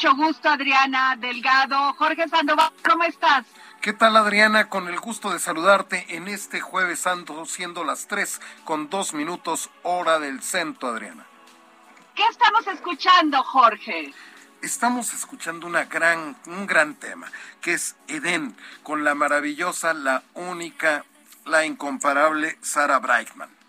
Mucho gusto, Adriana Delgado. Jorge Sandoval, ¿cómo estás? ¿Qué tal Adriana? Con el gusto de saludarte en este jueves santo, siendo las 3 con 2 minutos hora del centro, Adriana. ¿Qué estamos escuchando, Jorge? Estamos escuchando una gran, un gran tema, que es Edén, con la maravillosa, la única, la incomparable Sara Brightman.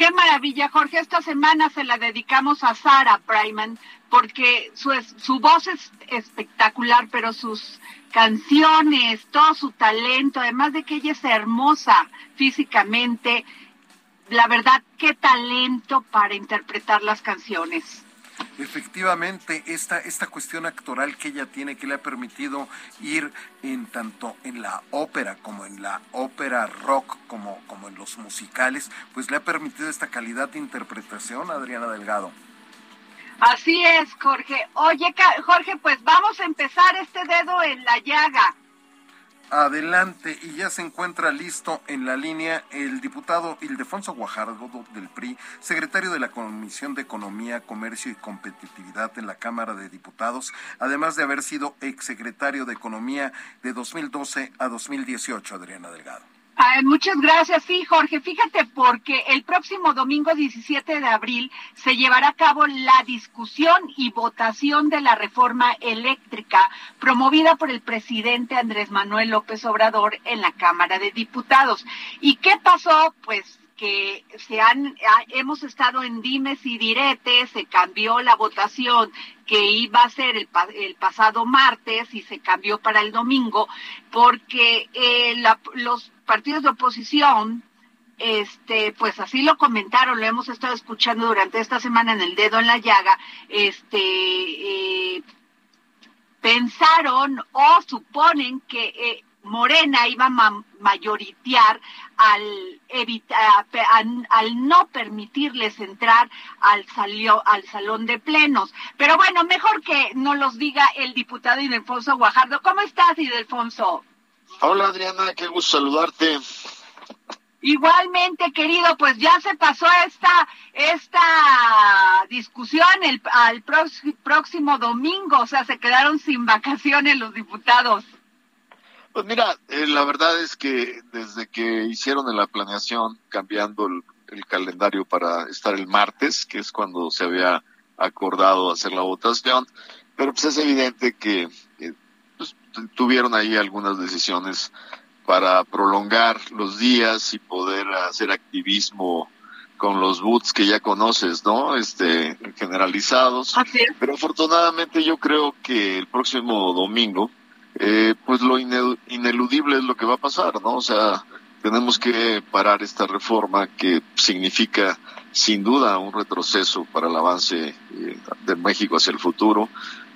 Qué maravilla, Jorge. Esta semana se la dedicamos a Sarah Brightman porque su, su voz es espectacular, pero sus canciones, todo su talento, además de que ella es hermosa físicamente, la verdad, qué talento para interpretar las canciones. Efectivamente, esta, esta cuestión actoral que ella tiene, que le ha permitido ir en tanto en la ópera como en la ópera rock, como, como en los musicales, pues le ha permitido esta calidad de interpretación, Adriana Delgado. Así es, Jorge. Oye, Jorge, pues vamos a empezar este dedo en la llaga. Adelante, y ya se encuentra listo en la línea el diputado Ildefonso Guajardo del PRI, secretario de la Comisión de Economía, Comercio y Competitividad en la Cámara de Diputados, además de haber sido exsecretario de Economía de 2012 a 2018, Adriana Delgado. Muchas gracias, sí, Jorge. Fíjate, porque el próximo domingo 17 de abril se llevará a cabo la discusión y votación de la reforma eléctrica promovida por el presidente Andrés Manuel López Obrador en la Cámara de Diputados. ¿Y qué pasó? Pues que se han hemos estado en dimes y diretes, se cambió la votación que iba a ser el pasado martes y se cambió para el domingo porque eh, la- los partidos de oposición este pues así lo comentaron lo hemos estado escuchando durante esta semana en el dedo en la llaga este eh, pensaron o suponen que eh, Morena iba a ma- mayoritear al evitar no permitirles entrar al salio, al salón de plenos. Pero bueno, mejor que no los diga el diputado Ildefonso Guajardo. ¿Cómo estás, Ildefonso? Hola Adriana, qué gusto saludarte. Igualmente, querido, pues ya se pasó esta esta discusión el, al prox- próximo domingo, o sea, se quedaron sin vacaciones los diputados. Pues mira, eh, la verdad es que desde que hicieron la planeación cambiando el, el calendario para estar el martes, que es cuando se había acordado hacer la votación, pero pues es evidente que eh, tuvieron ahí algunas decisiones para prolongar los días y poder hacer activismo con los boots que ya conoces, ¿no? Este, generalizados. Pero afortunadamente yo creo que el próximo domingo, eh, pues lo ineludible es lo que va a pasar, ¿no? O sea, tenemos que parar esta reforma que significa sin duda un retroceso para el avance eh, de México hacia el futuro.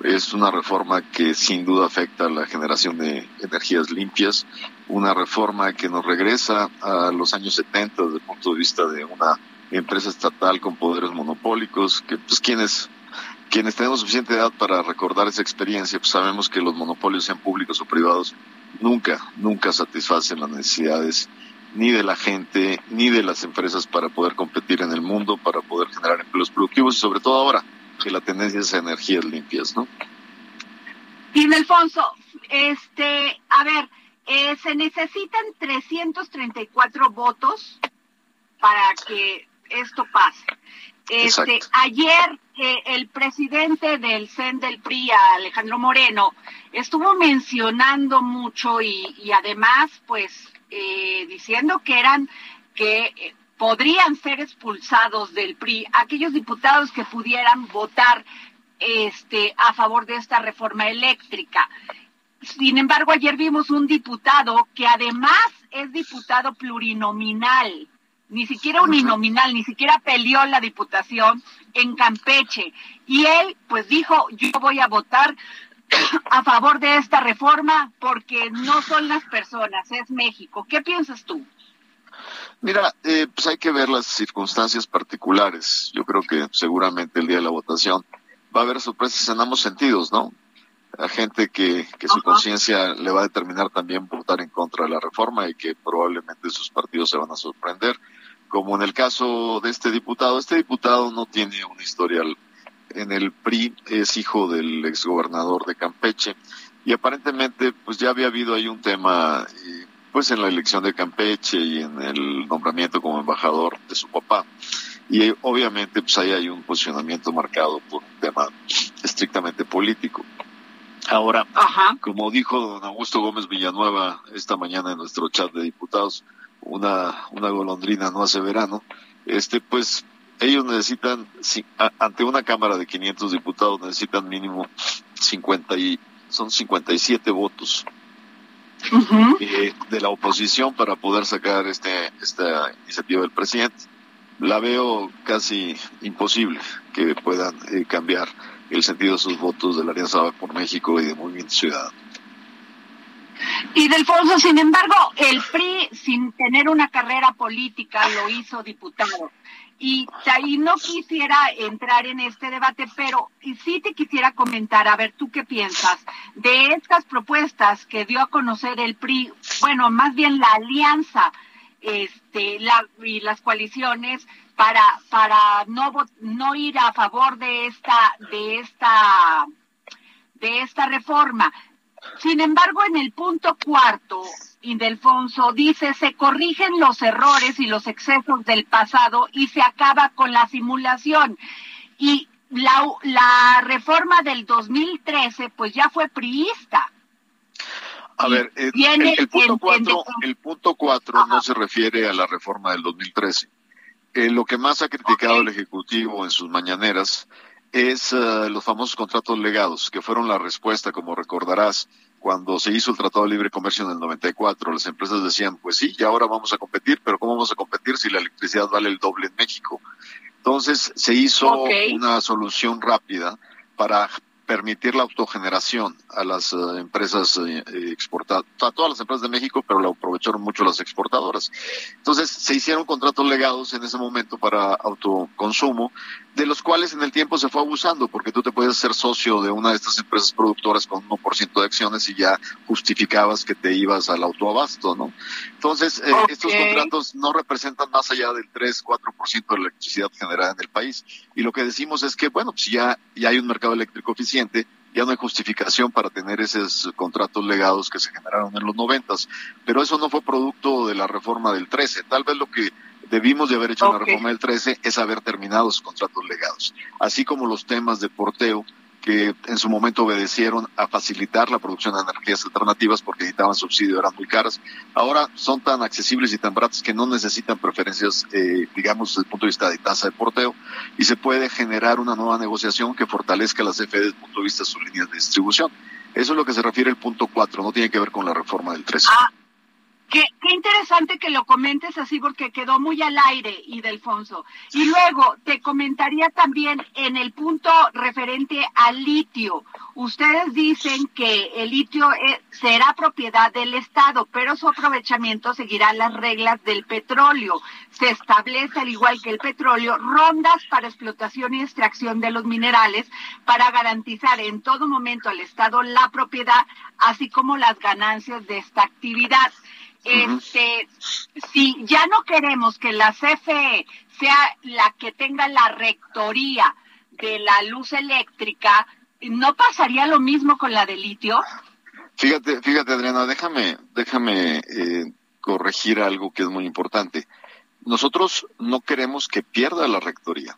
Es una reforma que sin duda afecta a la generación de energías limpias, una reforma que nos regresa a los años 70 desde el punto de vista de una empresa estatal con poderes monopólicos, que pues quienes quienes tenemos suficiente edad para recordar esa experiencia, pues sabemos que los monopolios, sean públicos o privados, nunca, nunca satisfacen las necesidades ni de la gente, ni de las empresas para poder competir en el mundo, para poder generar empleos productivos y sobre todo ahora que la tendencia es a energías limpias, ¿no? Y Alfonso, este, a ver, eh, se necesitan 334 votos para que esto pase. Este, ayer eh, el presidente del CEN del PRI, Alejandro Moreno, estuvo mencionando mucho y, y además, pues, eh, diciendo que eran que eh, podrían ser expulsados del PRI aquellos diputados que pudieran votar este a favor de esta reforma eléctrica. Sin embargo, ayer vimos un diputado que además es diputado plurinominal, ni siquiera uninominal, ni siquiera peleó la diputación en Campeche. Y él pues dijo, yo voy a votar a favor de esta reforma porque no son las personas, es México. ¿Qué piensas tú? Mira, eh, pues hay que ver las circunstancias particulares. Yo creo que seguramente el día de la votación va a haber sorpresas en ambos sentidos, ¿no? A gente que, que su conciencia le va a determinar también votar en contra de la reforma y que probablemente sus partidos se van a sorprender. Como en el caso de este diputado, este diputado no tiene un historial en el PRI, es hijo del exgobernador de Campeche y aparentemente pues ya había habido ahí un tema pues en la elección de Campeche y en el nombramiento como embajador de su papá. Y obviamente pues ahí hay un posicionamiento marcado por un tema estrictamente político. Ahora, como dijo don Augusto Gómez Villanueva esta mañana en nuestro chat de diputados, una, una golondrina no hace verano, este pues ellos necesitan, ante una Cámara de 500 diputados, necesitan mínimo 50 y, son 57 votos eh, de la oposición para poder sacar este, esta iniciativa del presidente. La veo casi imposible que puedan eh, cambiar el sentido de sus votos de la Alianza por México y de Movimiento Ciudadano. Y Delfonso, sin embargo, el PRI, sin tener una carrera política, lo hizo diputado. Y, no quisiera entrar en este debate, pero sí te quisiera comentar, a ver, ¿tú qué piensas de estas propuestas que dio a conocer el PRI? Bueno, más bien la alianza este, la, y las coaliciones para, para no, no ir a favor de esta, de esta, de esta reforma. Sin embargo, en el punto cuarto, Indelfonso dice, se corrigen los errores y los excesos del pasado y se acaba con la simulación. Y la, la reforma del 2013, pues ya fue priista. A ver, eh, el, punto cuatro, el punto cuatro no se refiere a la reforma del 2013. Eh, lo que más ha criticado el Ejecutivo en sus mañaneras es eh, los famosos contratos legados, que fueron la respuesta, como recordarás, cuando se hizo el Tratado de Libre Comercio en el 94, las empresas decían, pues sí, ya ahora vamos a competir, pero ¿cómo vamos a competir si la electricidad vale el doble en México? Entonces se hizo una solución rápida para permitir la autogeneración a las eh, empresas eh, exportadoras, a todas las empresas de México, pero lo aprovecharon mucho las exportadoras. Entonces se hicieron contratos legados en ese momento para autoconsumo, de los cuales en el tiempo se fue abusando, porque tú te puedes ser socio de una de estas empresas productoras con 1% de acciones y ya justificabas que te ibas al autoabasto, ¿no? Entonces, eh, estos contratos no representan más allá del 3-4% de la electricidad generada en el país. Y lo que decimos es que, bueno, si ya, ya hay un mercado eléctrico ya no hay justificación para tener esos contratos legados que se generaron en los noventas. Pero eso no fue producto de la reforma del 13. Tal vez lo que debimos de haber hecho en la reforma del 13 es haber terminado esos contratos legados. Así como los temas de porteo que en su momento obedecieron a facilitar la producción de energías alternativas porque necesitaban subsidio, eran muy caras. Ahora son tan accesibles y tan baratas que no necesitan preferencias, eh, digamos, desde el punto de vista de tasa de porteo y se puede generar una nueva negociación que fortalezca las CFE desde el punto de vista de sus líneas de distribución. Eso es lo que se refiere el punto 4, no tiene que ver con la reforma del 13. Ah, Qué, interesante que lo comentes así porque quedó muy al aire, Idelfonso. Y luego te comentaría también en el punto referente al litio. Ustedes dicen que el litio es, será propiedad del Estado, pero su aprovechamiento seguirá las reglas del petróleo. Se establece, al igual que el petróleo, rondas para explotación y extracción de los minerales para garantizar en todo momento al Estado la propiedad, así como las ganancias de esta actividad este, si ya no queremos que la CFE sea la que tenga la rectoría de la luz eléctrica, ¿no pasaría lo mismo con la de litio? Fíjate, fíjate Adriana, déjame, déjame eh, corregir algo que es muy importante. Nosotros no queremos que pierda la rectoría.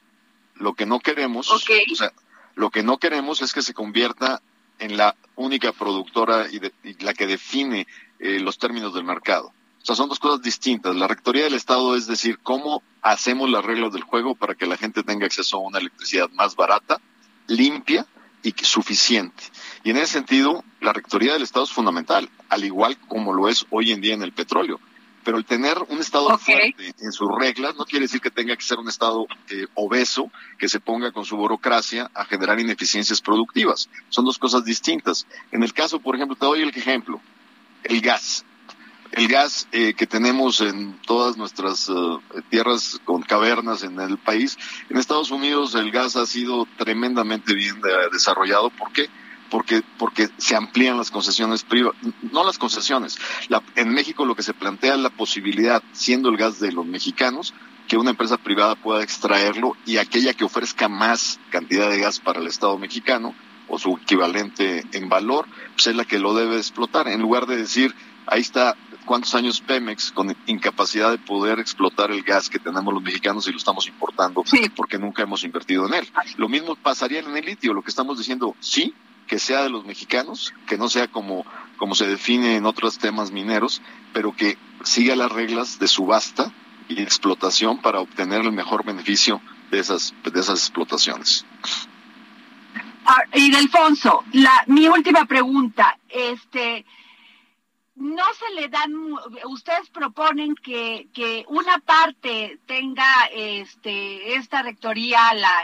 Lo que no queremos, okay. o sea, lo que no queremos es que se convierta en la única productora y, de, y la que define eh, los términos del mercado. O sea, son dos cosas distintas. La rectoría del Estado es decir, cómo hacemos las reglas del juego para que la gente tenga acceso a una electricidad más barata, limpia y suficiente. Y en ese sentido, la rectoría del Estado es fundamental, al igual como lo es hoy en día en el petróleo. Pero el tener un Estado okay. fuerte en sus reglas no quiere decir que tenga que ser un Estado eh, obeso que se ponga con su burocracia a generar ineficiencias productivas. Son dos cosas distintas. En el caso, por ejemplo, te doy el ejemplo el gas. El gas eh, que tenemos en todas nuestras uh, tierras con cavernas en el país, en Estados Unidos el gas ha sido tremendamente bien de, desarrollado. ¿Por qué? Porque, porque se amplían las concesiones privadas, no las concesiones. La, en México lo que se plantea es la posibilidad, siendo el gas de los mexicanos, que una empresa privada pueda extraerlo y aquella que ofrezca más cantidad de gas para el Estado mexicano o su equivalente en valor, pues es la que lo debe explotar, en lugar de decir, ahí está cuántos años Pemex con incapacidad de poder explotar el gas que tenemos los mexicanos y lo estamos importando sí. porque nunca hemos invertido en él. Lo mismo pasaría en el litio, lo que estamos diciendo, sí, que sea de los mexicanos, que no sea como, como se define en otros temas mineros, pero que siga las reglas de subasta y explotación para obtener el mejor beneficio de esas, de esas explotaciones. Ah, y Delfonso, la, mi última pregunta, este, no se le dan, ustedes proponen que, que una parte tenga este, esta rectoría, la,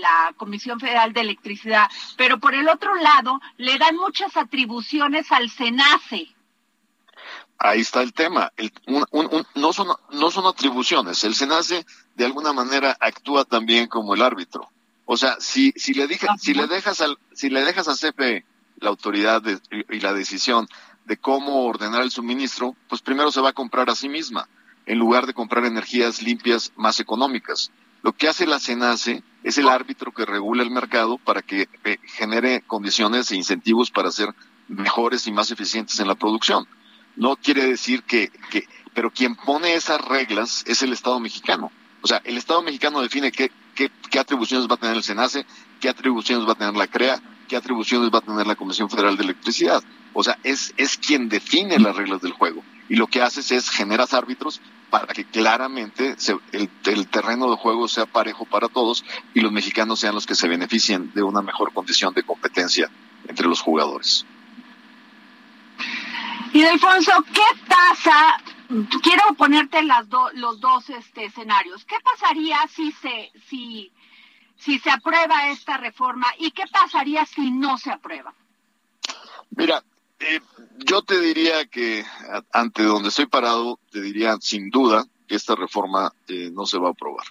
la Comisión Federal de Electricidad, pero por el otro lado le dan muchas atribuciones al SENACE. Ahí está el tema. El, un, un, un, no, son, no son atribuciones. El SENACE de alguna manera actúa también como el árbitro. O sea, si, si, le, deja, si, le, dejas al, si le dejas a CFE la autoridad de, y la decisión de cómo ordenar el suministro, pues primero se va a comprar a sí misma, en lugar de comprar energías limpias más económicas. Lo que hace la CENACE es el árbitro que regula el mercado para que eh, genere condiciones e incentivos para ser mejores y más eficientes en la producción. No quiere decir que, que, pero quien pone esas reglas es el Estado mexicano. O sea, el Estado mexicano define qué, qué, atribuciones va a tener el SENACE, qué atribuciones va a tener la CREA, qué atribuciones va a tener la Comisión Federal de Electricidad. O sea, es, es quien define las reglas del juego. Y lo que haces es generas árbitros para que claramente el, terreno de juego sea parejo para todos y los mexicanos sean los que se beneficien de una mejor condición de competencia entre los jugadores. Y Alfonso, ¿qué pasa? Quiero ponerte las do, los dos este, escenarios. ¿Qué pasaría si se, si, si se aprueba esta reforma y qué pasaría si no se aprueba? Mira, eh, yo te diría que ante donde estoy parado, te diría sin duda que esta reforma eh, no se va a aprobar.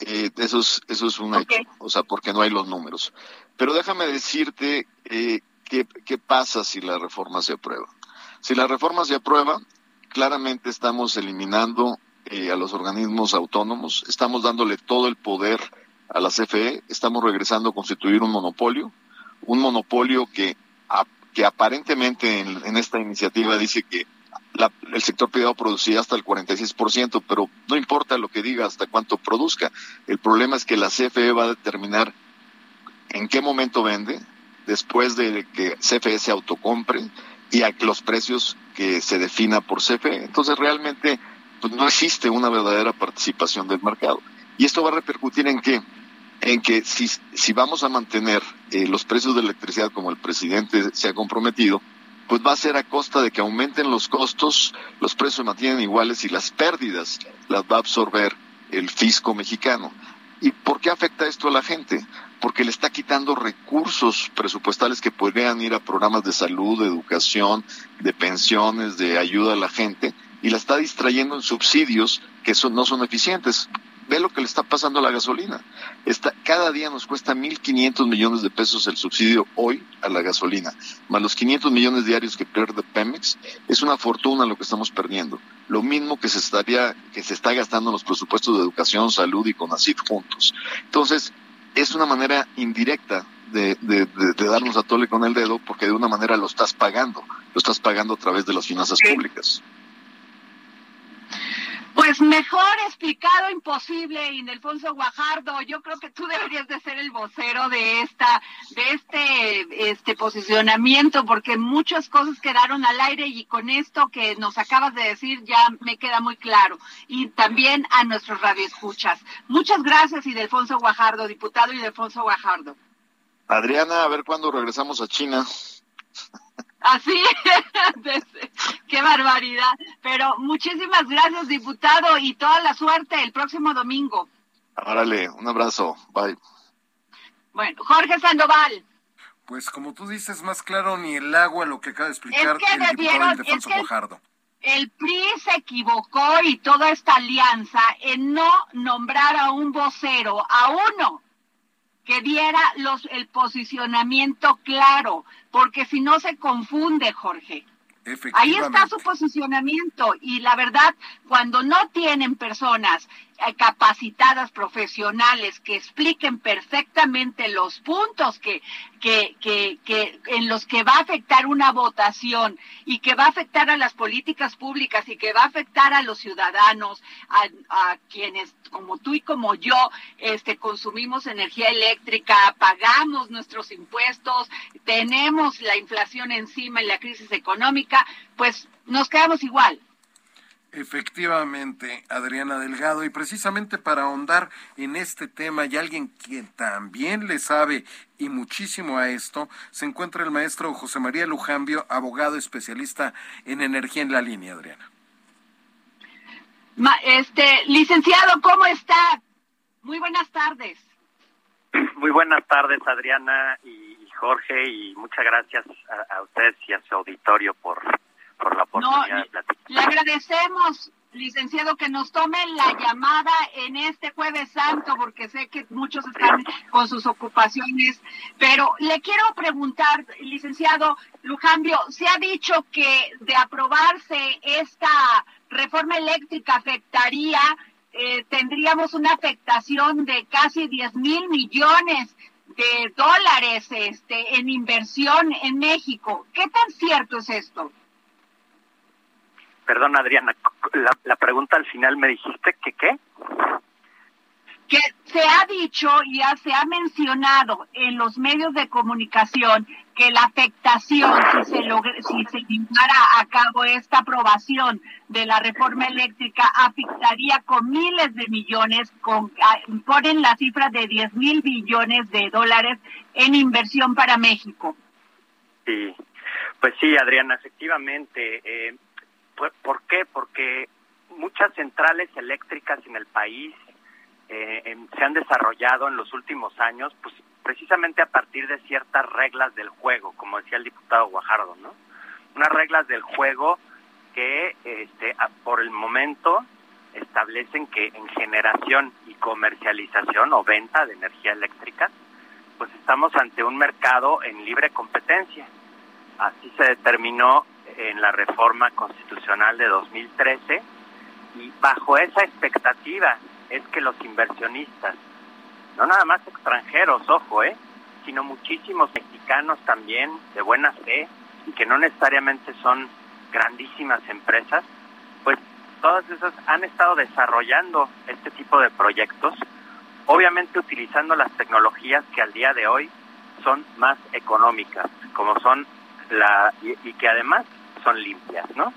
Eh, eso es eso es un okay. hecho, o sea, porque no hay los números. Pero déjame decirte eh, qué, qué pasa si la reforma se aprueba. Si la reforma se aprueba, claramente estamos eliminando eh, a los organismos autónomos, estamos dándole todo el poder a la CFE, estamos regresando a constituir un monopolio, un monopolio que, que aparentemente en, esta iniciativa dice que la, el sector privado producía hasta el 46%, pero no importa lo que diga hasta cuánto produzca. El problema es que la CFE va a determinar en qué momento vende, después de que CFE se autocompre y a los precios que se defina por CFE. Entonces realmente pues, no existe una verdadera participación del mercado. Y esto va a repercutir en qué? En que si, si vamos a mantener eh, los precios de electricidad como el presidente se ha comprometido, pues va a ser a costa de que aumenten los costos, los precios se mantienen iguales y las pérdidas las va a absorber el fisco mexicano. ¿Y por qué afecta esto a la gente? Porque le está quitando recursos presupuestales que podrían ir a programas de salud, de educación, de pensiones, de ayuda a la gente, y la está distrayendo en subsidios que son, no son eficientes ve lo que le está pasando a la gasolina. Cada día nos cuesta 1.500 millones de pesos el subsidio hoy a la gasolina, más los 500 millones diarios que pierde Pemex, es una fortuna lo que estamos perdiendo. Lo mismo que se estaría, que se está gastando en los presupuestos de educación, salud y CONACYT juntos. Entonces, es una manera indirecta de, de, de, darnos a tole con el dedo, porque de una manera lo estás pagando, lo estás pagando a través de las finanzas públicas. Pues mejor explicado imposible, Indelfonso Guajardo. Yo creo que tú deberías de ser el vocero de esta, de este, este posicionamiento, porque muchas cosas quedaron al aire y con esto que nos acabas de decir ya me queda muy claro. Y también a nuestros radioescuchas. Muchas gracias, Indelfonso Guajardo, diputado Indelfonso Guajardo. Adriana, a ver cuándo regresamos a China. Así, qué barbaridad. Pero muchísimas gracias, diputado, y toda la suerte el próximo domingo. Árale, un abrazo, bye. Bueno, Jorge Sandoval. Pues como tú dices, más claro ni el agua lo que acaba de explicar el diputado Ildefonso Guajardo. El PRI se equivocó y toda esta alianza en no nombrar a un vocero, a uno que diera los, el posicionamiento claro, porque si no se confunde, Jorge. Ahí está su posicionamiento y la verdad, cuando no tienen personas capacitadas profesionales que expliquen perfectamente los puntos que, que, que, que, en los que va a afectar una votación y que va a afectar a las políticas públicas y que va a afectar a los ciudadanos, a, a quienes como tú y como yo este, consumimos energía eléctrica, pagamos nuestros impuestos, tenemos la inflación encima y la crisis económica, pues nos quedamos igual. Efectivamente, Adriana Delgado, y precisamente para ahondar en este tema y alguien que también le sabe y muchísimo a esto, se encuentra el maestro José María Lujambio, abogado especialista en energía en la línea, Adriana. este, licenciado, ¿cómo está? Muy buenas tardes. Muy buenas tardes, Adriana y Jorge, y muchas gracias a, a ustedes y a su auditorio por por la oportunidad Le agradecemos, licenciado, que nos tome la llamada en este jueves santo, porque sé que muchos están con sus ocupaciones, pero le quiero preguntar, licenciado Lujambio, se ha dicho que de aprobarse esta reforma eléctrica afectaría eh, tendríamos una afectación de casi 10 mil millones de dólares este, en inversión en México. ¿Qué tan cierto es esto? Perdón, Adriana, la, pregunta al final me dijiste que qué? Que se ha dicho y se ha mencionado en los medios de comunicación que la afectación, si se, si se llevara a cabo esta aprobación de la reforma eléctrica, afectaría con miles de millones, con, ponen la cifra de 10 mil billones de dólares en inversión para México. Sí, pues sí, Adriana, efectivamente. Eh, ¿Por qué? Porque muchas centrales eléctricas en el país eh, se han desarrollado en los últimos años, pues precisamente a partir de ciertas reglas del juego, como decía el diputado Guajardo, ¿no? Unas reglas del juego que, este, por el momento, establecen que en generación y comercialización o venta de energía eléctrica, pues estamos ante un mercado en libre competencia. Así se determinó en la reforma constitucional de 2013 y bajo esa expectativa es que los inversionistas, no nada más extranjeros, ojo, eh, sino muchísimos mexicanos también de buena fe y que no necesariamente son grandísimas empresas, pues todas esas han estado desarrollando este tipo de proyectos, obviamente utilizando las tecnologías que al día de hoy son más económicas, como son la y, y que además son limpias, ¿no?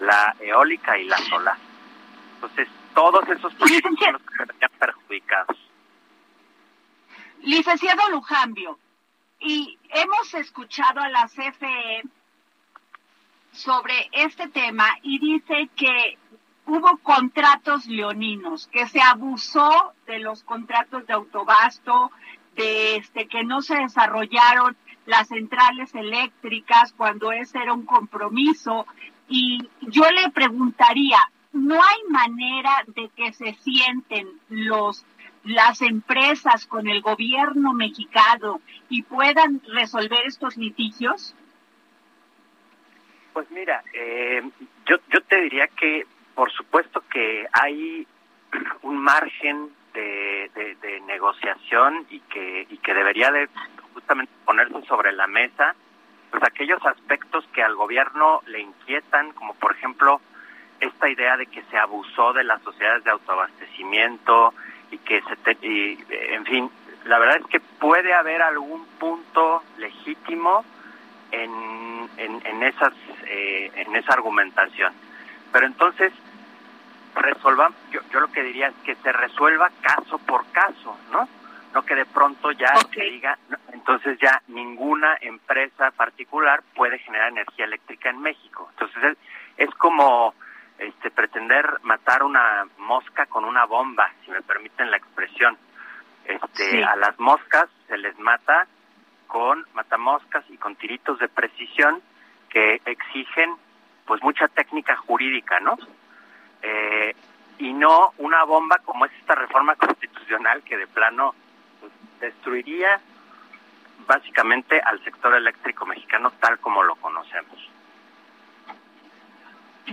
La eólica y la solar. Entonces, todos esos proyectos son los que perjudicados. Licenciado Lujambio, y hemos escuchado a la CFE sobre este tema y dice que hubo contratos leoninos, que se abusó de los contratos de autobasto, de este que no se desarrollaron las centrales eléctricas cuando ese era un compromiso y yo le preguntaría, ¿no hay manera de que se sienten los las empresas con el gobierno mexicano y puedan resolver estos litigios? Pues mira, eh, yo, yo te diría que por supuesto que hay un margen de, de, de negociación y que, y que debería de justamente ponerse sobre la mesa pues aquellos aspectos que al gobierno le inquietan, como por ejemplo esta idea de que se abusó de las sociedades de autoabastecimiento y que se te- y, en fin la verdad es que puede haber algún punto legítimo en, en, en esas eh, en esa argumentación. Pero entonces resolvan yo, yo lo que diría es que se resuelva caso por caso no no que de pronto ya Ok. se diga no, entonces ya ninguna empresa particular puede generar energía eléctrica en México entonces es, es como este pretender matar una mosca con una bomba si me permiten la expresión este Sí. a las moscas se les mata con matamoscas y con tiritos de precisión que exigen pues mucha técnica jurídica, ¿no? Eh, y no una bomba como es esta reforma constitucional que de plano destruiría básicamente al sector eléctrico mexicano tal como lo conocemos.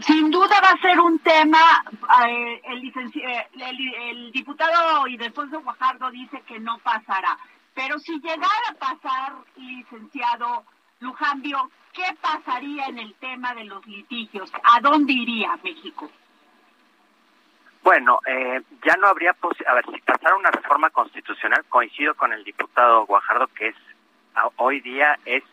Sin duda va a ser un tema, eh, el, eh, el, el diputado Ildefonso Guajardo dice que no pasará, pero si llegara a pasar, licenciado Lujambio, ¿qué pasaría en el tema de los litigios? ¿A dónde iría México? Bueno, eh, ya no habría a ver si pasara una reforma constitucional, coincido con el diputado Guajardo que es hoy día es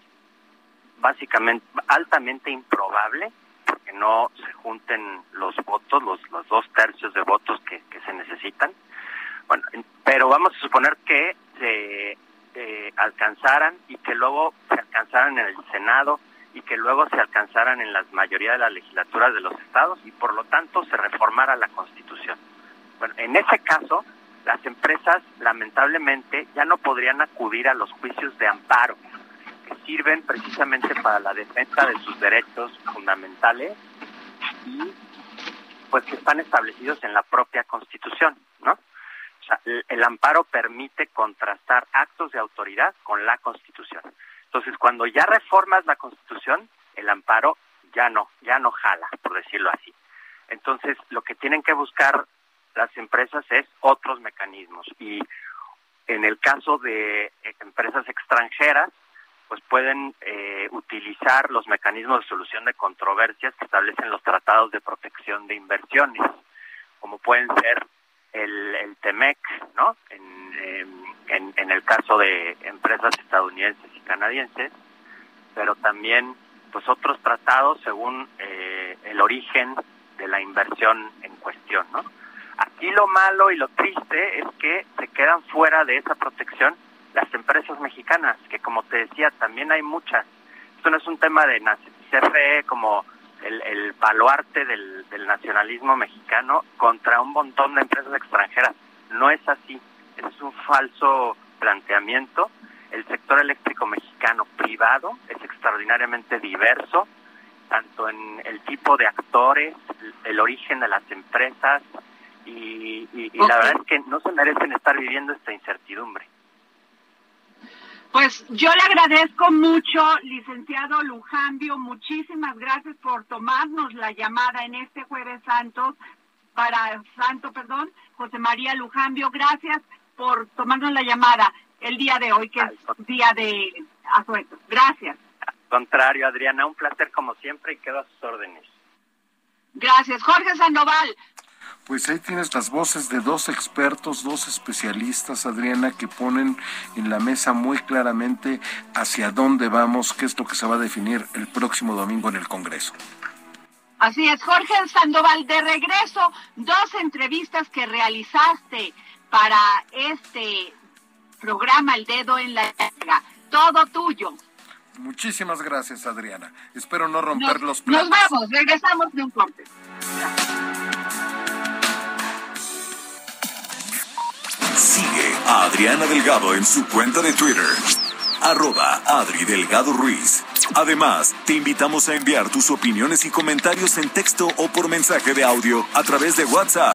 básicamente altamente improbable porque no se junten los votos, los, los dos tercios de votos que, que se necesitan. Bueno, en- pero vamos a suponer que se eh, alcanzaran y que luego se alcanzaran en el Senado y que luego se alcanzaran en la mayoría de las legislaturas de los estados y por lo tanto se reformara la Constitución. Bueno, en ese caso, las empresas lamentablemente ya no podrían acudir a los juicios de amparo que sirven precisamente para la defensa de sus derechos fundamentales y pues que están establecidos en la propia Constitución, ¿no? O sea, el, el amparo permite contrastar actos de autoridad con la Constitución. Entonces, cuando ya reformas la Constitución, el amparo ya no, ya no jala, por decirlo así. Entonces, lo que tienen que buscar las empresas es otros mecanismos y en el caso de eh, empresas extranjeras, pues pueden eh, utilizar los mecanismos de solución de controversias que establecen los tratados de protección de inversiones, como pueden ser el, el TEMEC, ¿no? En, en, el caso de empresas estadounidenses canadienses, pero también pues otros tratados según eh, el origen de la inversión en cuestión, ¿no? Aquí lo malo y lo triste es que se quedan fuera de esa protección las empresas mexicanas, que como te decía, también hay muchas. Esto no es un tema de CFE como el, el baluarte del, del nacionalismo mexicano contra un montón de empresas extranjeras. No es así. Es un falso planteamiento. El sector eléctrico mexicano privado es extraordinariamente diverso, tanto en el tipo de actores, el, origen de las empresas, y, y- la verdad es que no se merecen estar viviendo esta incertidumbre. Pues yo le agradezco mucho, licenciado Lujambio, muchísimas gracias por tomarnos la llamada en este jueves santo, para Santo, perdón, José María Lujambio, gracias por tomarnos la llamada el día de hoy, que es día de asueto. Gracias. Al contrario, Adriana, un placer como siempre y quedo a sus órdenes. Gracias. Jorge Sandoval, Pues ahí tienes las voces de dos expertos, dos especialistas, Adriana, que ponen en la mesa muy claramente hacia dónde vamos, qué es lo que se va a definir el próximo domingo en el Congreso. Así es, Jorge Sandoval, de regreso, dos entrevistas que realizaste para este programa El Dedo en la Llaga. Todo tuyo. Muchísimas gracias, Adriana. Espero no romper Nos, los platos. nos vamos, regresamos de un corte. Sigue a Adriana Delgado en su cuenta de Twitter, arroba Adri Delgado Ruiz. Además, te invitamos a enviar tus opiniones y comentarios en texto o por mensaje de audio a través de WhatsApp.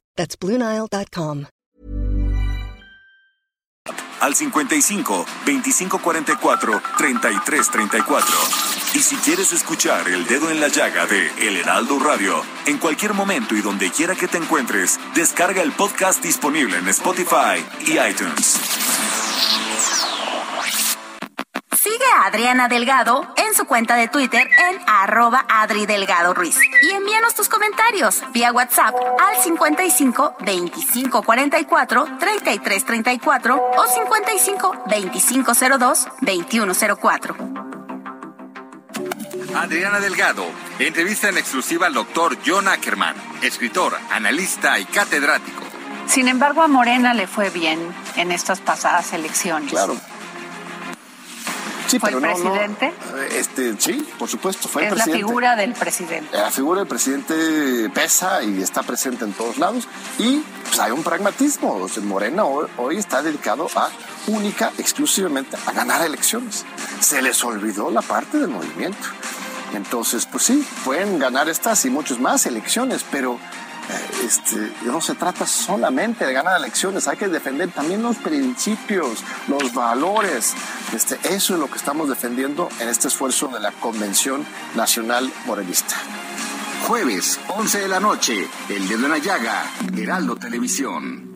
That's BlueNile.com. al 55 2544 3334. Y si quieres escuchar El Dedo en la Llaga de El Heraldo Radio, en cualquier momento y donde quiera que te encuentres, descarga el podcast disponible en Spotify y iTunes. A Adriana Delgado en su cuenta de Twitter en arroba Adri Delgado Ruiz. Y envíanos tus comentarios vía WhatsApp al 55 25 44 33 34 o 55 25 02 21 04. Adriana Delgado, entrevista en exclusiva al doctor John Ackerman, escritor, analista y catedrático. Sin embargo, a Morena le fue bien en estas pasadas elecciones. Claro. Sí, ¿Fue pero el no, no, presidente? este, sí, por supuesto, fue el es la presidente. figura del presidente. La figura del presidente pesa y está presente en todos lados. Y pues, hay un pragmatismo. O sea, Morena hoy, hoy está dedicado a única, exclusivamente a ganar elecciones. Se les olvidó la parte del movimiento. Entonces, pues sí, pueden ganar estas y muchas más elecciones, pero este, no se trata solamente de ganar elecciones, hay que defender también los principios, los valores. Este, eso es lo que estamos defendiendo en este esfuerzo de la Convención Nacional Morenista. Jueves, 11 de la noche, El Dedo en la Llaga, Heraldo Televisión.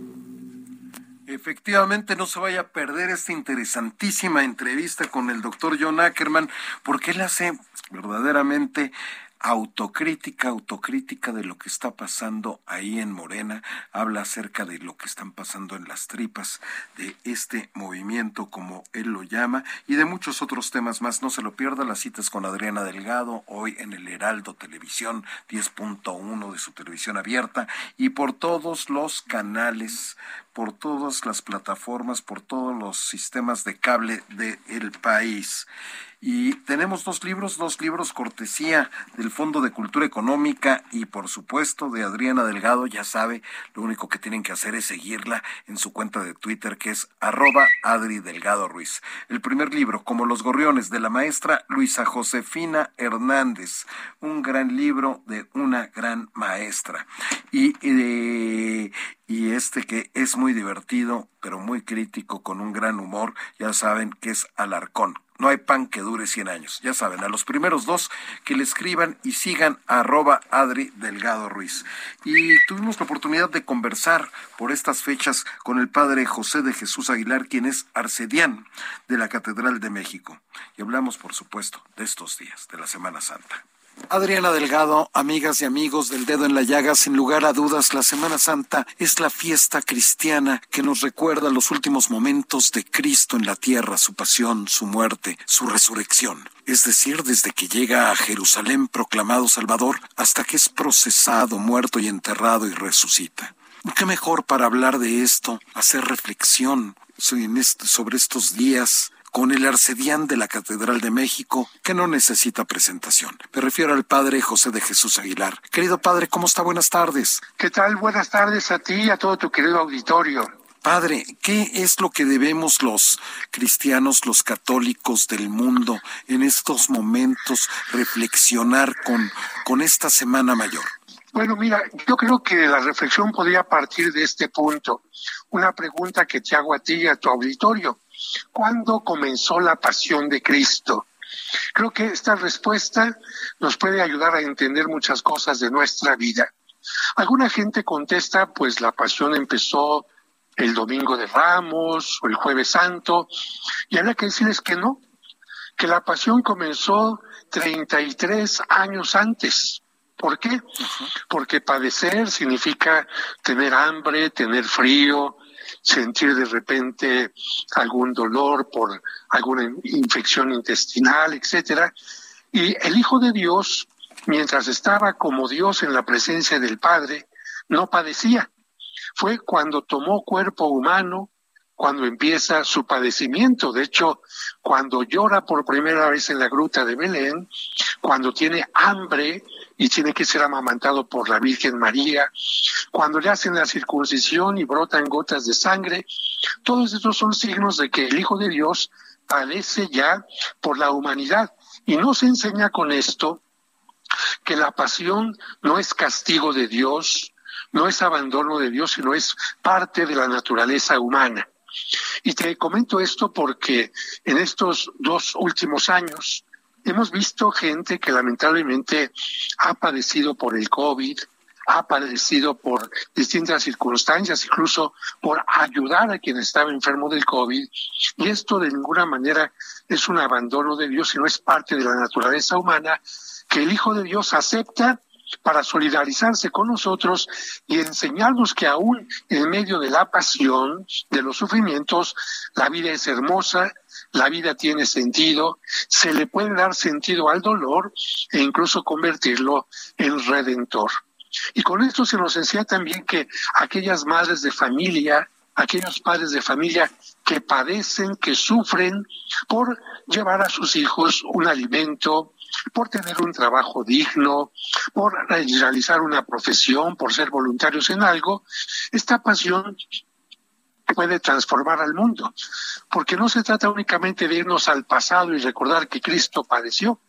Efectivamente, no se vaya a perder esta interesantísima entrevista con el doctor John Ackerman, porque él hace verdaderamente autocrítica, autocrítica de lo que está pasando ahí en Morena, habla acerca de lo que están pasando en las tripas de este movimiento, como él lo llama, y de muchos otros temas más. No se lo pierda, las citas con Adriana Delgado, hoy en el Heraldo Televisión 10.1 de su televisión abierta, y por todos los canales, por todas las plataformas, por todos los sistemas de cable del país. Y tenemos dos libros, dos libros cortesía del Fondo de Cultura Económica y por supuesto de Adriana Delgado, ya sabe, lo único que tienen que hacer es seguirla en su cuenta de Twitter que es arroba Adri Delgado Ruiz. El primer libro, Como los Gorriones, de la maestra Luisa Josefina Hernández, un gran libro de una gran maestra. Y, de- y este que es muy divertido, pero muy crítico, con un gran humor, ya saben que es Alarcón. No hay pan que dure 100 años. Ya saben, a los primeros dos que le escriban y sigan arroba Adri Delgado Ruiz. Y tuvimos la oportunidad de conversar por estas fechas con el padre José de Jesús Aguilar, quien es arcedián de la Catedral de México. Y hablamos, por supuesto, de estos días, de la Semana Santa. Adriana Delgado, amigas y amigos del dedo en la llaga, sin lugar a dudas, la Semana Santa es la fiesta cristiana que nos recuerda los últimos momentos de Cristo en la tierra, su pasión, su muerte, su resurrección. Es decir, desde que llega a Jerusalén proclamado Salvador hasta que es procesado, muerto y enterrado y resucita. ¿Qué mejor para hablar de esto, hacer reflexión sobre estos días con el arcedián de la Catedral de México, que no necesita presentación. Me refiero al padre José de Jesús Aguilar. Querido padre, ¿cómo está? Buenas tardes. ¿Qué tal? Buenas tardes a ti y a todo tu querido auditorio. Padre, ¿qué es lo que debemos los cristianos, los católicos del mundo en estos momentos reflexionar con, con esta Semana Mayor? Bueno, mira, yo creo que la reflexión podría partir de este punto. Una pregunta que te hago a ti y a tu auditorio. ¿Cuándo comenzó la pasión de Cristo? Creo que esta respuesta nos puede ayudar a entender muchas cosas de nuestra vida. Alguna gente contesta, pues la pasión empezó el domingo de Ramos o el jueves santo, y habría que decirles que no, que la pasión comenzó 33 años antes. ¿Por qué? Porque padecer significa tener hambre, tener frío, sentir de repente algún dolor por alguna infección intestinal, etcétera. Y el Hijo de Dios, mientras estaba como Dios en la presencia del Padre, no padecía. Fue cuando tomó cuerpo humano, cuando empieza su padecimiento. De hecho, cuando llora por primera vez en la gruta de Belén, cuando tiene hambre y tiene que ser amamantado por la Virgen María, cuando le hacen la circuncisión y brotan gotas de sangre, todos estos son signos de que el Hijo de Dios padece ya por la humanidad. Y no se enseña con esto que la pasión no es castigo de Dios, no es abandono de Dios, sino es parte de la naturaleza humana. Y te comento esto porque en estos dos últimos años hemos visto gente que lamentablemente ha padecido por el COVID, ha padecido por distintas circunstancias, incluso por ayudar a quien estaba enfermo del COVID. Y esto de ninguna manera es un abandono de Dios, sino es parte de la naturaleza humana que el Hijo de Dios acepta para solidarizarse con nosotros y enseñarnos que aún en medio de la pasión, de los sufrimientos, la vida es hermosa, la vida tiene sentido, se le puede dar sentido al dolor e incluso convertirlo en redentor. Y con esto se nos enseña también que aquellas madres de familia, aquellos padres de familia que padecen, que sufren por llevar a sus hijos un alimento, por tener un trabajo digno, por realizar una profesión, por ser voluntarios en algo, esta pasión puede transformar al mundo, porque no se trata únicamente de irnos al pasado y recordar que Cristo padeció,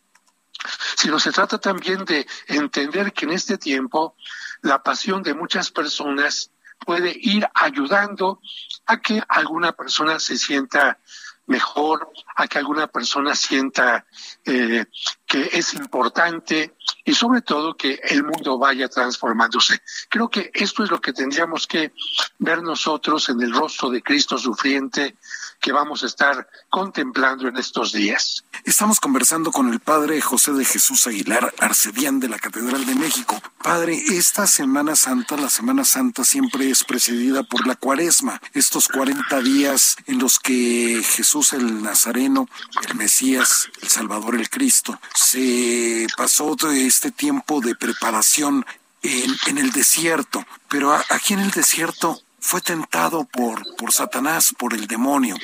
sino se trata también de entender que en este tiempo la pasión de muchas personas puede ir ayudando a que alguna persona se sienta mejor, a que alguna persona sienta eh, que es importante y sobre todo que el mundo vaya transformándose. Creo que esto es lo que tendríamos que ver nosotros en el rostro de Cristo sufriente que vamos a estar contemplando en estos días. Estamos conversando con el padre José de Jesús Aguilar, arcedián de la Catedral de México. Padre, esta Semana Santa, la Semana Santa siempre es precedida por la cuaresma, estos 40 días en los que Jesús el Nazareno, el Mesías, el Salvador, el Cristo, se pasó todo este tiempo de preparación en, en el desierto, pero aquí en el desierto fue tentado por, por Satanás, por el demonio,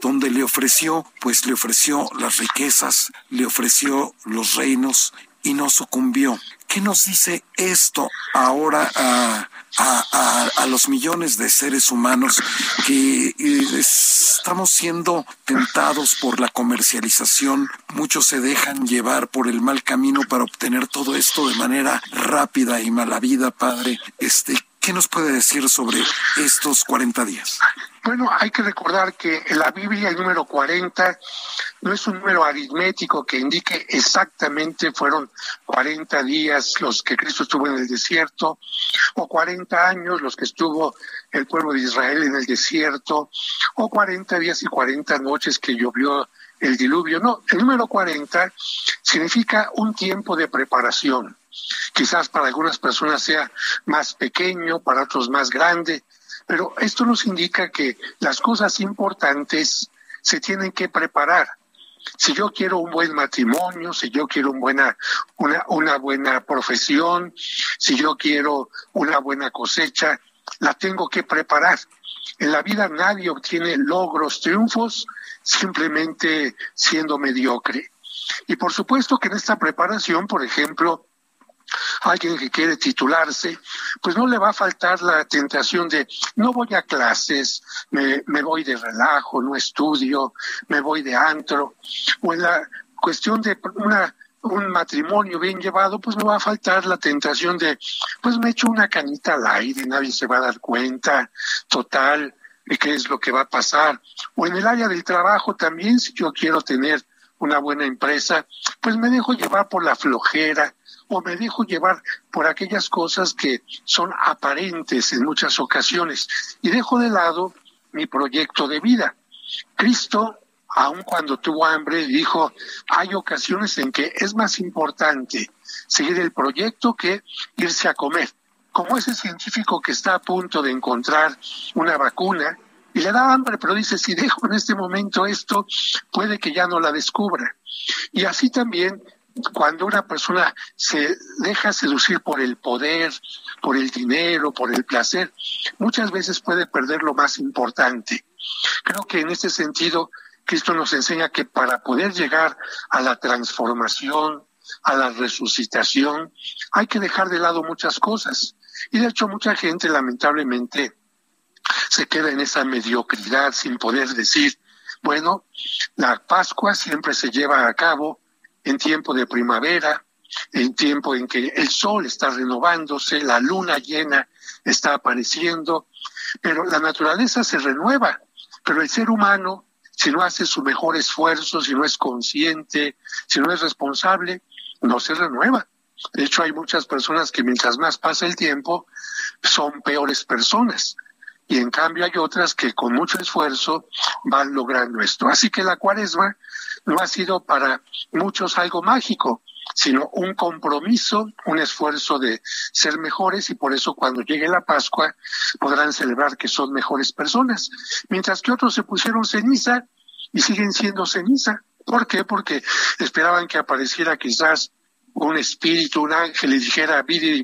donde le ofreció, pues le ofreció las riquezas, le ofreció los reinos y no sucumbió. ¿Qué nos dice esto ahora a, los millones de seres humanos que eh, estamos siendo tentados por la comercialización? Muchos se dejan llevar por el mal camino para obtener todo esto de manera rápida y mala vida, Padre. Este, ¿Qué nos puede decir sobre estos 40 días? Bueno, hay que recordar que la Biblia el número 40 no es un número aritmético que indique exactamente fueron 40 días los que Cristo estuvo en el desierto o 40 años los que estuvo el pueblo de Israel en el desierto o 40 días y 40 noches que llovió el diluvio. No, el número 40 significa un tiempo de preparación Quizás para algunas personas sea más pequeño, para otros más grande, pero esto nos indica que las cosas importantes se tienen que preparar. Si yo quiero un buen matrimonio, si yo quiero un buena, una, una buena profesión, si yo quiero una buena cosecha, la tengo que preparar. En la vida nadie obtiene logros, triunfos, simplemente siendo mediocre. Y por supuesto que en esta preparación, por ejemplo, alguien que quiere titularse, pues no le va a faltar la tentación de no voy a clases, me, me voy de relajo, no estudio, me voy de antro, o en la cuestión de una un matrimonio bien llevado, pues no va a faltar la tentación de, pues me echo una canita al aire, nadie se va a dar cuenta, total, de qué es lo que va a pasar. O en el área del trabajo también, si yo quiero tener una buena empresa, pues me dejo llevar por la flojera o me dejo llevar por aquellas cosas que son aparentes en muchas ocasiones y dejo de lado mi proyecto de vida. Cristo, aun cuando tuvo hambre, dijo, hay ocasiones en que es más importante seguir el proyecto que irse a comer. Como ese científico que está a punto de encontrar una vacuna y le da hambre, pero dice, si dejo en este momento esto, puede que ya no la descubra. Y así también cuando una persona se deja seducir por el poder, por el dinero, por el placer, muchas veces puede perder lo más importante. Creo que en este sentido, Cristo nos enseña que para poder llegar a la transformación, a la resucitación, hay que dejar de lado muchas cosas. Y de hecho mucha gente lamentablemente se queda en esa mediocridad sin poder decir, bueno, la Pascua siempre se lleva a cabo en tiempo de primavera, en tiempo en que el sol está renovándose, la luna llena está apareciendo, pero la naturaleza se renueva, pero el ser humano, si no hace su mejor esfuerzo, si no es consciente, si no es responsable, no se renueva. De hecho, hay muchas personas que mientras más pasa el tiempo, son peores personas. Y en cambio hay otras que con mucho esfuerzo van logrando esto. Así que la cuaresma no ha sido para muchos algo mágico, sino un compromiso, un esfuerzo de ser mejores y por eso cuando llegue la Pascua podrán celebrar que son mejores personas, mientras que otros se pusieron ceniza y siguen siendo ceniza. ¿Por qué? Porque esperaban que apareciera quizás un espíritu, un ángel, y dijera bidi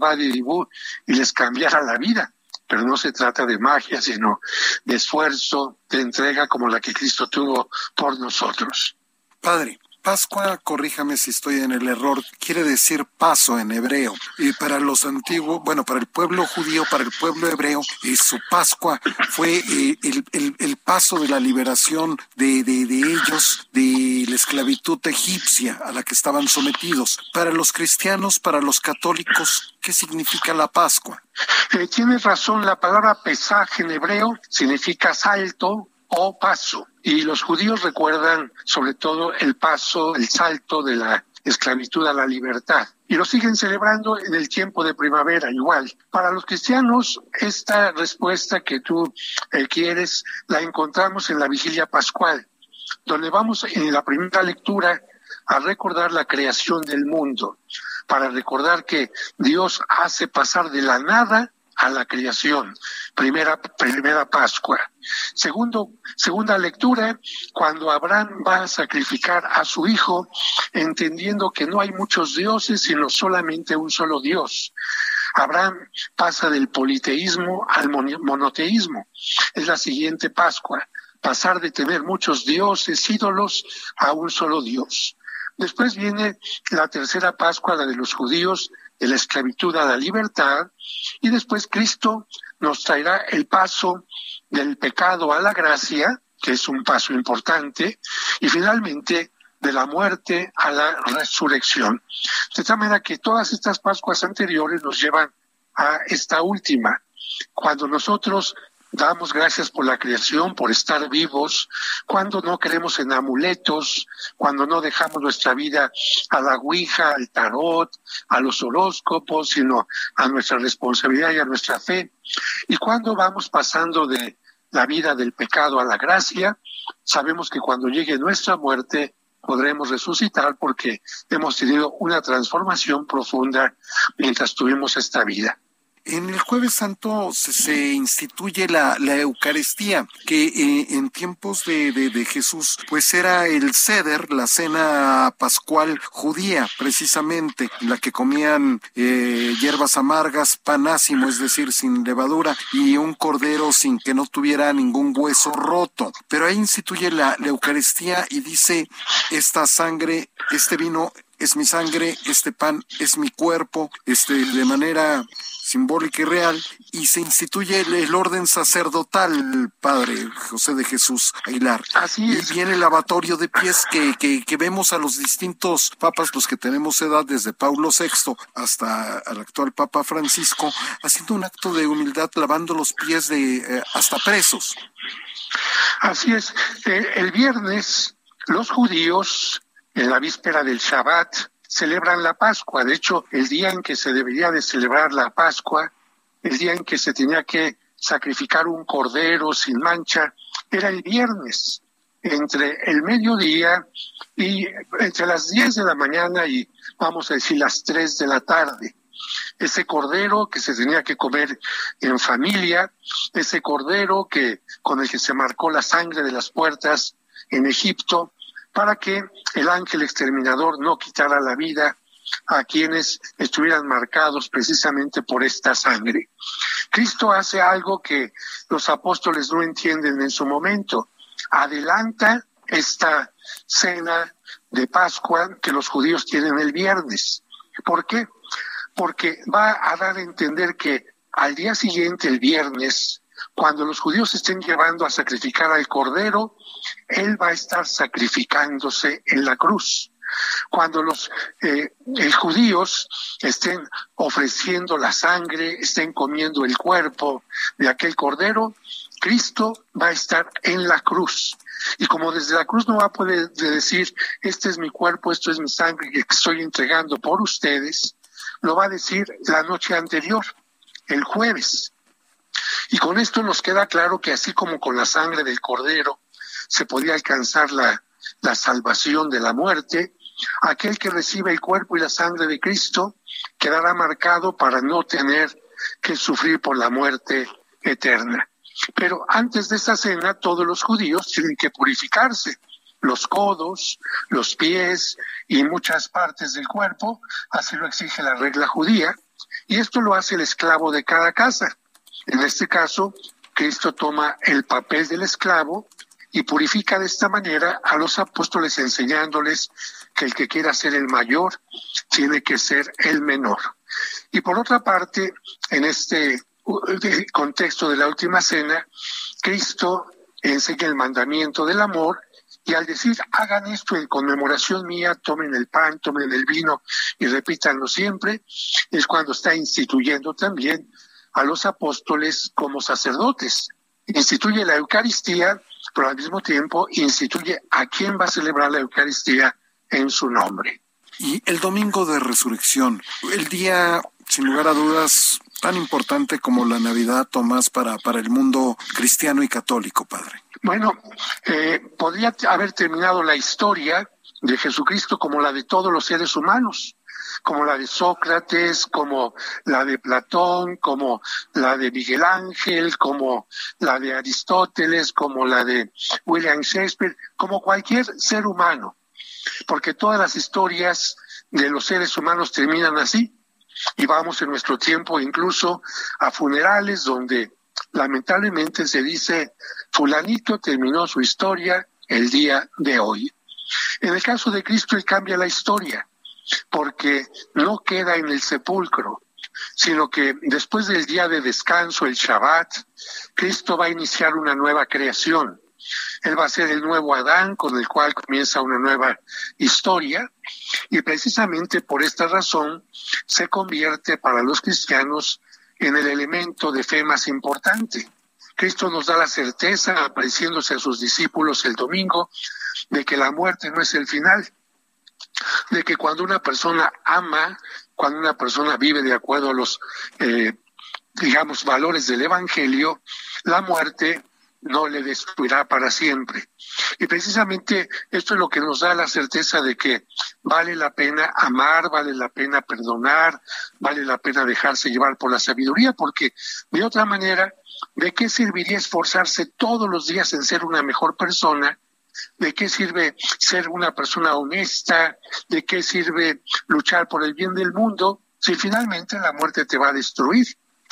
y les cambiara la vida. Pero no se trata de magia, sino de esfuerzo, de entrega como la que Cristo tuvo por nosotros. Padre, Pascua, corríjame si estoy en el error, quiere decir paso en hebreo. Y para los antiguos, bueno, para el pueblo judío, para el pueblo hebreo, eh, su Pascua fue eh, el, paso de la liberación de, de, ellos de la esclavitud egipcia a la que estaban sometidos. Para los cristianos, para los católicos, ¿qué significa la Pascua? Eh, tienes razón, la palabra pesaje en hebreo significa salto o paso. Y los judíos recuerdan sobre todo el paso, el salto de la esclavitud a la libertad. Y lo siguen celebrando en el tiempo de primavera igual. Para los cristianos, esta respuesta que tú eh, quieres la encontramos en la vigilia pascual, donde vamos en la primera lectura a recordar la creación del mundo, para recordar que Dios hace pasar de la nada a la creación. Primera, primera Pascua. Segundo, segunda lectura, cuando Abraham va a sacrificar a su hijo, entendiendo que no hay muchos dioses, sino solamente un solo Dios. Abraham pasa del politeísmo al monoteísmo. Es la siguiente Pascua, pasar de tener muchos dioses, ídolos, a un solo Dios. Después viene la tercera Pascua, la de los judíos, de la esclavitud a la libertad, y después Cristo nos traerá el paso del pecado a la gracia, que es un paso importante, y finalmente de la muerte a la resurrección. De tal manera que todas estas Pascuas anteriores nos llevan a esta última, cuando nosotros Damos gracias por la creación, por estar vivos, cuando no creemos en amuletos, cuando no dejamos nuestra vida a la Ouija, al tarot, a los horóscopos, sino a nuestra responsabilidad y a nuestra fe. Y cuando vamos pasando de la vida del pecado a la gracia, sabemos que cuando llegue nuestra muerte podremos resucitar porque hemos tenido una transformación profunda mientras tuvimos esta vida. En el jueves santo se, instituye la, Eucaristía, que eh, en tiempos de, de, Jesús, pues era el ceder, la cena pascual judía, precisamente, la que comían eh, hierbas amargas, panásimo, es decir, sin levadura, y un cordero sin que no tuviera ningún hueso roto. Pero ahí instituye la, la Eucaristía y dice, esta sangre, este vino es mi sangre, este pan es mi cuerpo, este, de manera simbólica y real, y se instituye el, el orden sacerdotal, padre José de Jesús Aguilar. Así es. Y viene el lavatorio de pies que, que, que vemos a los distintos papas, los que tenemos edad, desde Paulo VI hasta el actual Papa Francisco, haciendo un acto de humildad, lavando los pies de eh, hasta presos. Así es. Eh, el viernes los judíos, en la víspera del Shabbat, celebran la Pascua. De hecho, el día en que se debería de celebrar la Pascua, el día en que se tenía que sacrificar un cordero sin mancha, era el viernes, entre el mediodía y entre las 10 de la mañana y vamos a decir las 3 de la tarde. Ese cordero que se tenía que comer en familia, ese cordero que con el que se marcó la sangre de las puertas en Egipto, para que el ángel exterminador no quitara la vida a quienes estuvieran marcados precisamente por esta sangre. Cristo hace algo que los apóstoles no entienden en su momento. Adelanta esta cena de Pascua que los judíos tienen el viernes. ¿Por qué? Porque va a dar a entender que al día siguiente, el viernes, cuando los judíos estén llevando a sacrificar al cordero, él va a estar sacrificándose en la cruz. Cuando los eh, judíos estén ofreciendo la sangre, estén comiendo el cuerpo de aquel cordero, Cristo va a estar en la cruz. Y como desde la cruz no va a poder decir, este es mi cuerpo, esto es mi sangre que estoy entregando por ustedes, lo va a decir la noche anterior, el jueves. Y con esto nos queda claro que así como con la sangre del cordero se podía alcanzar la, la salvación de la muerte, aquel que recibe el cuerpo y la sangre de Cristo quedará marcado para no tener que sufrir por la muerte eterna. Pero antes de esta cena, todos los judíos tienen que purificarse. Los codos, los pies y muchas partes del cuerpo, así lo exige la regla judía, y esto lo hace el esclavo de cada casa. En este caso, Cristo toma el papel del esclavo y purifica de esta manera a los apóstoles enseñándoles que el que quiera ser el mayor tiene que ser el menor. Y por otra parte, en este contexto de la última cena, Cristo enseña el mandamiento del amor y al decir hagan esto en conmemoración mía, tomen el pan, tomen el vino y repítanlo siempre, es cuando está instituyendo también a los apóstoles como sacerdotes. Instituye la Eucaristía, pero al mismo tiempo instituye a quién va a celebrar la Eucaristía en su nombre. Y el domingo de resurrección, el día, sin lugar a dudas, tan importante como la Navidad, Tomás, para, para el mundo cristiano y católico, Padre. Bueno, eh, podría haber terminado la historia de Jesucristo como la de todos los seres humanos, como la de Sócrates, como la de Platón, como la de Miguel Ángel, como la de Aristóteles, como la de William Shakespeare, como cualquier ser humano, porque todas las historias de los seres humanos terminan así. Y vamos en nuestro tiempo incluso a funerales donde lamentablemente se dice, fulanito terminó su historia el día de hoy. En el caso de Cristo, Él cambia la historia, porque no queda en el sepulcro, sino que después del día de descanso, el Shabbat, Cristo va a iniciar una nueva creación. Él va a ser el nuevo Adán con el cual comienza una nueva historia y precisamente por esta razón se convierte para los cristianos en el elemento de fe más importante. Cristo nos da la certeza, apareciéndose a sus discípulos el domingo, de que la muerte no es el final, de que cuando una persona ama, cuando una persona vive de acuerdo a los, eh, digamos, valores del Evangelio, la muerte no le destruirá para siempre. Y precisamente esto es lo que nos da la certeza de que vale la pena amar, vale la pena perdonar, vale la pena dejarse llevar por la sabiduría, porque de otra manera, ¿de qué serviría esforzarse todos los días en ser una mejor persona? ¿De qué sirve ser una persona honesta? ¿De qué sirve luchar por el bien del mundo si finalmente la muerte te va a destruir?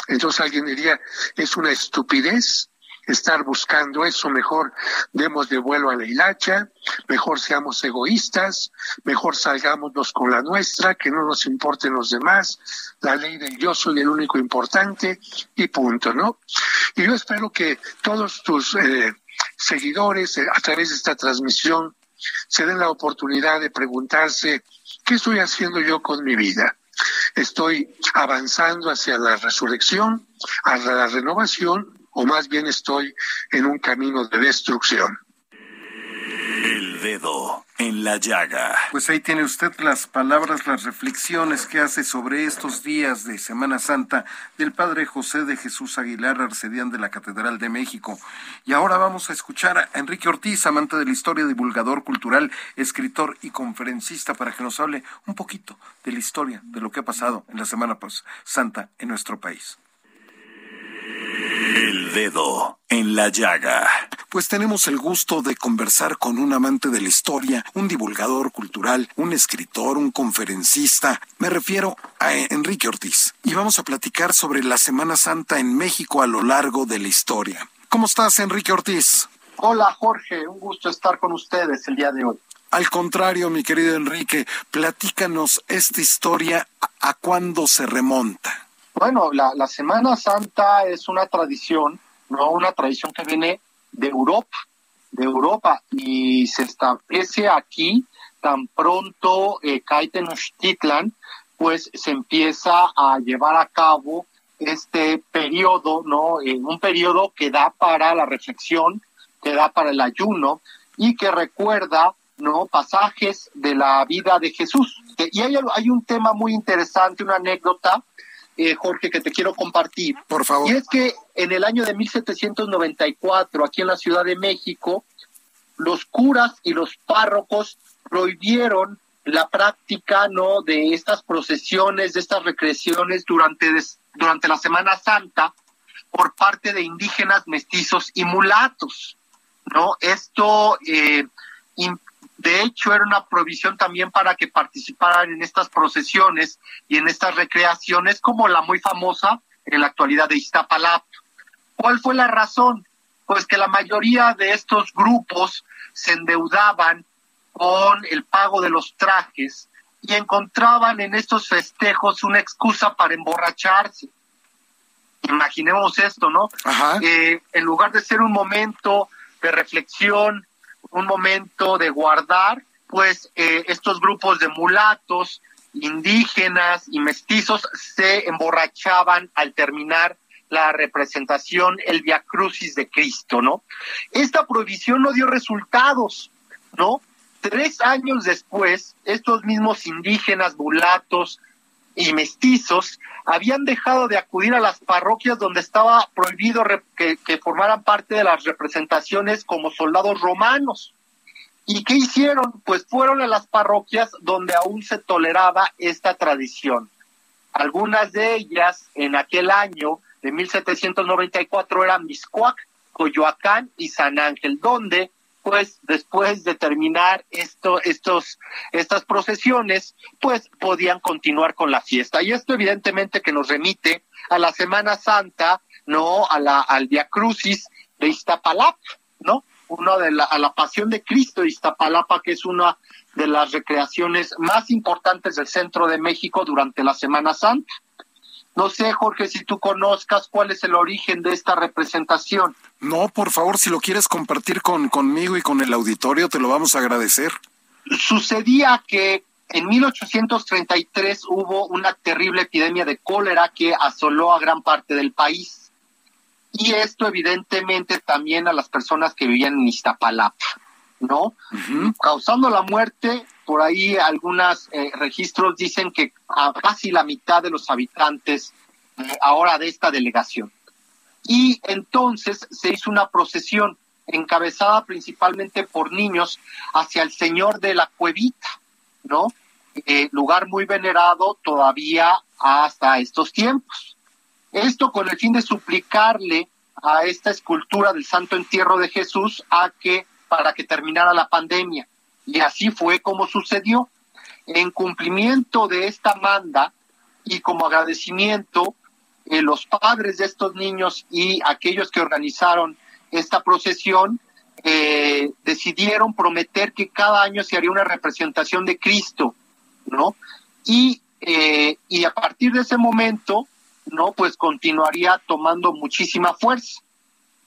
Entonces alguien diría, es una estupidez estar buscando eso, mejor demos de vuelo a la hilacha, mejor seamos egoístas, mejor salgámonos con la nuestra, que no nos importen los demás, la ley del yo soy el único importante y punto, ¿no? Y yo espero que todos tus eh, seguidores eh, a través de esta transmisión se den la oportunidad de preguntarse, ¿qué estoy haciendo yo con mi vida? ¿Estoy avanzando hacia la resurrección, hacia la renovación, o más bien estoy en un camino de destrucción? El dedo en la llaga. Pues ahí tiene usted las palabras, las reflexiones que hace sobre estos días de Semana Santa del Padre José de Jesús Aguilar, arcedián de la Catedral de México. Y ahora vamos a escuchar a Enrique Ortiz, amante de la historia, divulgador cultural, escritor y conferencista, para que nos hable un poquito de la historia, de lo que ha pasado en la Semana Santa en nuestro país. El dedo en la llaga. Pues tenemos el gusto de conversar con un amante de la historia, un divulgador cultural, un escritor, un conferencista. Me refiero a Enrique Ortiz. Y vamos a platicar sobre la Semana Santa en México a lo largo de la historia. ¿Cómo estás, Enrique Ortiz? Hola, Jorge. Un gusto estar con ustedes el día de hoy. Al contrario, mi querido Enrique, platícanos esta historia a, cuándo se remonta. Bueno, la, la Semana Santa es una tradición, no una tradición que viene de Europa, de Europa y se establece aquí tan pronto eh, cae Tenochtitlan, pues se empieza a llevar a cabo este periodo, ¿no? En un periodo que da para la reflexión, que da para el ayuno y que recuerda, ¿no? Pasajes de la vida de Jesús. Y hay un tema muy interesante, una anécdota eh, Jorge, que te quiero compartir. Por favor. Y es que en el año de 1794, aquí en la Ciudad de México, los curas y los párrocos prohibieron la práctica no de estas procesiones, de estas recreaciones durante, durante la Semana Santa por parte de indígenas, mestizos y mulatos. ¿no? Esto eh, de hecho, era una provisión también para que participaran en estas procesiones y en estas recreaciones, como la muy famosa en la actualidad de Iztapalapa. ¿Cuál fue la razón? Pues que la mayoría de estos grupos se endeudaban con el pago de los trajes y encontraban en estos festejos una excusa para emborracharse. Imaginemos esto, ¿no? Eh, en lugar de ser un momento de reflexión, un momento de guardar, pues eh, estos grupos de mulatos, indígenas y mestizos se emborrachaban al terminar la representación, el Via Crucis de Cristo, ¿no? Esta prohibición no dio resultados, ¿no? Tres años después, estos mismos indígenas, mulatos y mestizos habían dejado de acudir a las parroquias donde estaba prohibido que, que formaran parte de las representaciones como soldados romanos. ¿Y qué hicieron? Pues fueron a las parroquias donde aún se toleraba esta tradición. Algunas de ellas en aquel año de 1794 eran Miscuac, Coyoacán y San Ángel, donde pues después de terminar esto, estos, estas procesiones, pues podían continuar con la fiesta. Y esto evidentemente que nos remite a la Semana Santa, ¿no? A la, al Via Crucis de Iztapalapa, ¿no? Uno de la, a la Pasión de Cristo de Iztapalapa, que es una de las recreaciones más importantes del centro de México durante la Semana Santa. No sé, Jorge, si tú conozcas cuál es el origen de esta representación. No, por favor, si lo quieres compartir con, conmigo y con el auditorio, te lo vamos a agradecer. Sucedía que en 1833 hubo una terrible epidemia de cólera que asoló a gran parte del país. Y esto evidentemente también a las personas que vivían en Iztapalapa, ¿no? Causando la muerte por ahí algunos eh, registros dicen que a casi la mitad de los habitantes eh, ahora de esta delegación. Y entonces se hizo una procesión encabezada principalmente por niños hacia el Señor de la Cuevita, ¿no? Eh, lugar muy venerado todavía hasta estos tiempos. Esto con el fin de suplicarle a esta escultura del Santo Entierro de Jesús a que para que terminara la pandemia. Y así fue como sucedió. En cumplimiento de esta manda y como agradecimiento, eh, los padres de estos niños y aquellos que organizaron esta procesión, eh, decidieron prometer que cada año se haría una representación de Cristo, ¿no? Y, eh, y a partir de ese momento, ¿no? Pues continuaría tomando muchísima fuerza,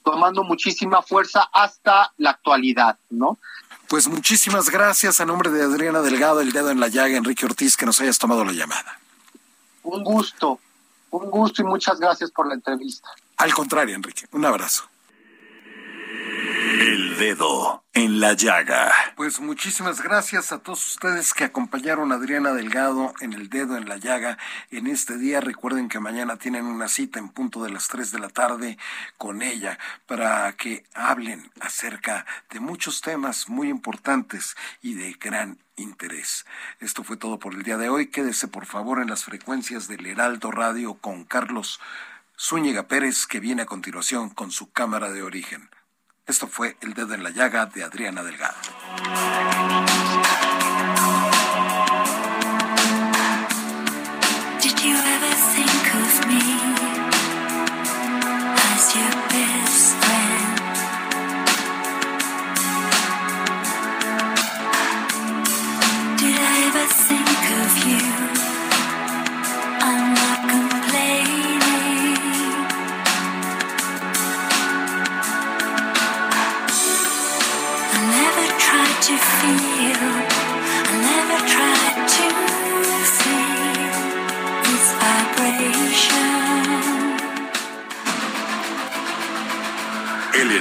tomando muchísima fuerza hasta la actualidad, ¿no? Pues muchísimas gracias a nombre de Adriana Delgado, el dedo en la llaga, Enrique Ortiz, que nos hayas tomado la llamada. Un gusto, un gusto y muchas gracias por la entrevista. Al contrario, Enrique, un abrazo. El dedo en la llaga. Pues muchísimas gracias a todos ustedes que acompañaron a Adriana Delgado en el dedo en la llaga en este día. Recuerden que mañana tienen una cita en punto de las 3 de la tarde con ella para que hablen acerca de muchos temas muy importantes y de gran interés. Esto fue todo por el día de hoy. Quédese por favor en las frecuencias del Heraldo Radio con Carlos Zúñiga Pérez que viene a continuación con su cámara de origen. Esto fue El Dedo en la Llaga de Adriana Delgado.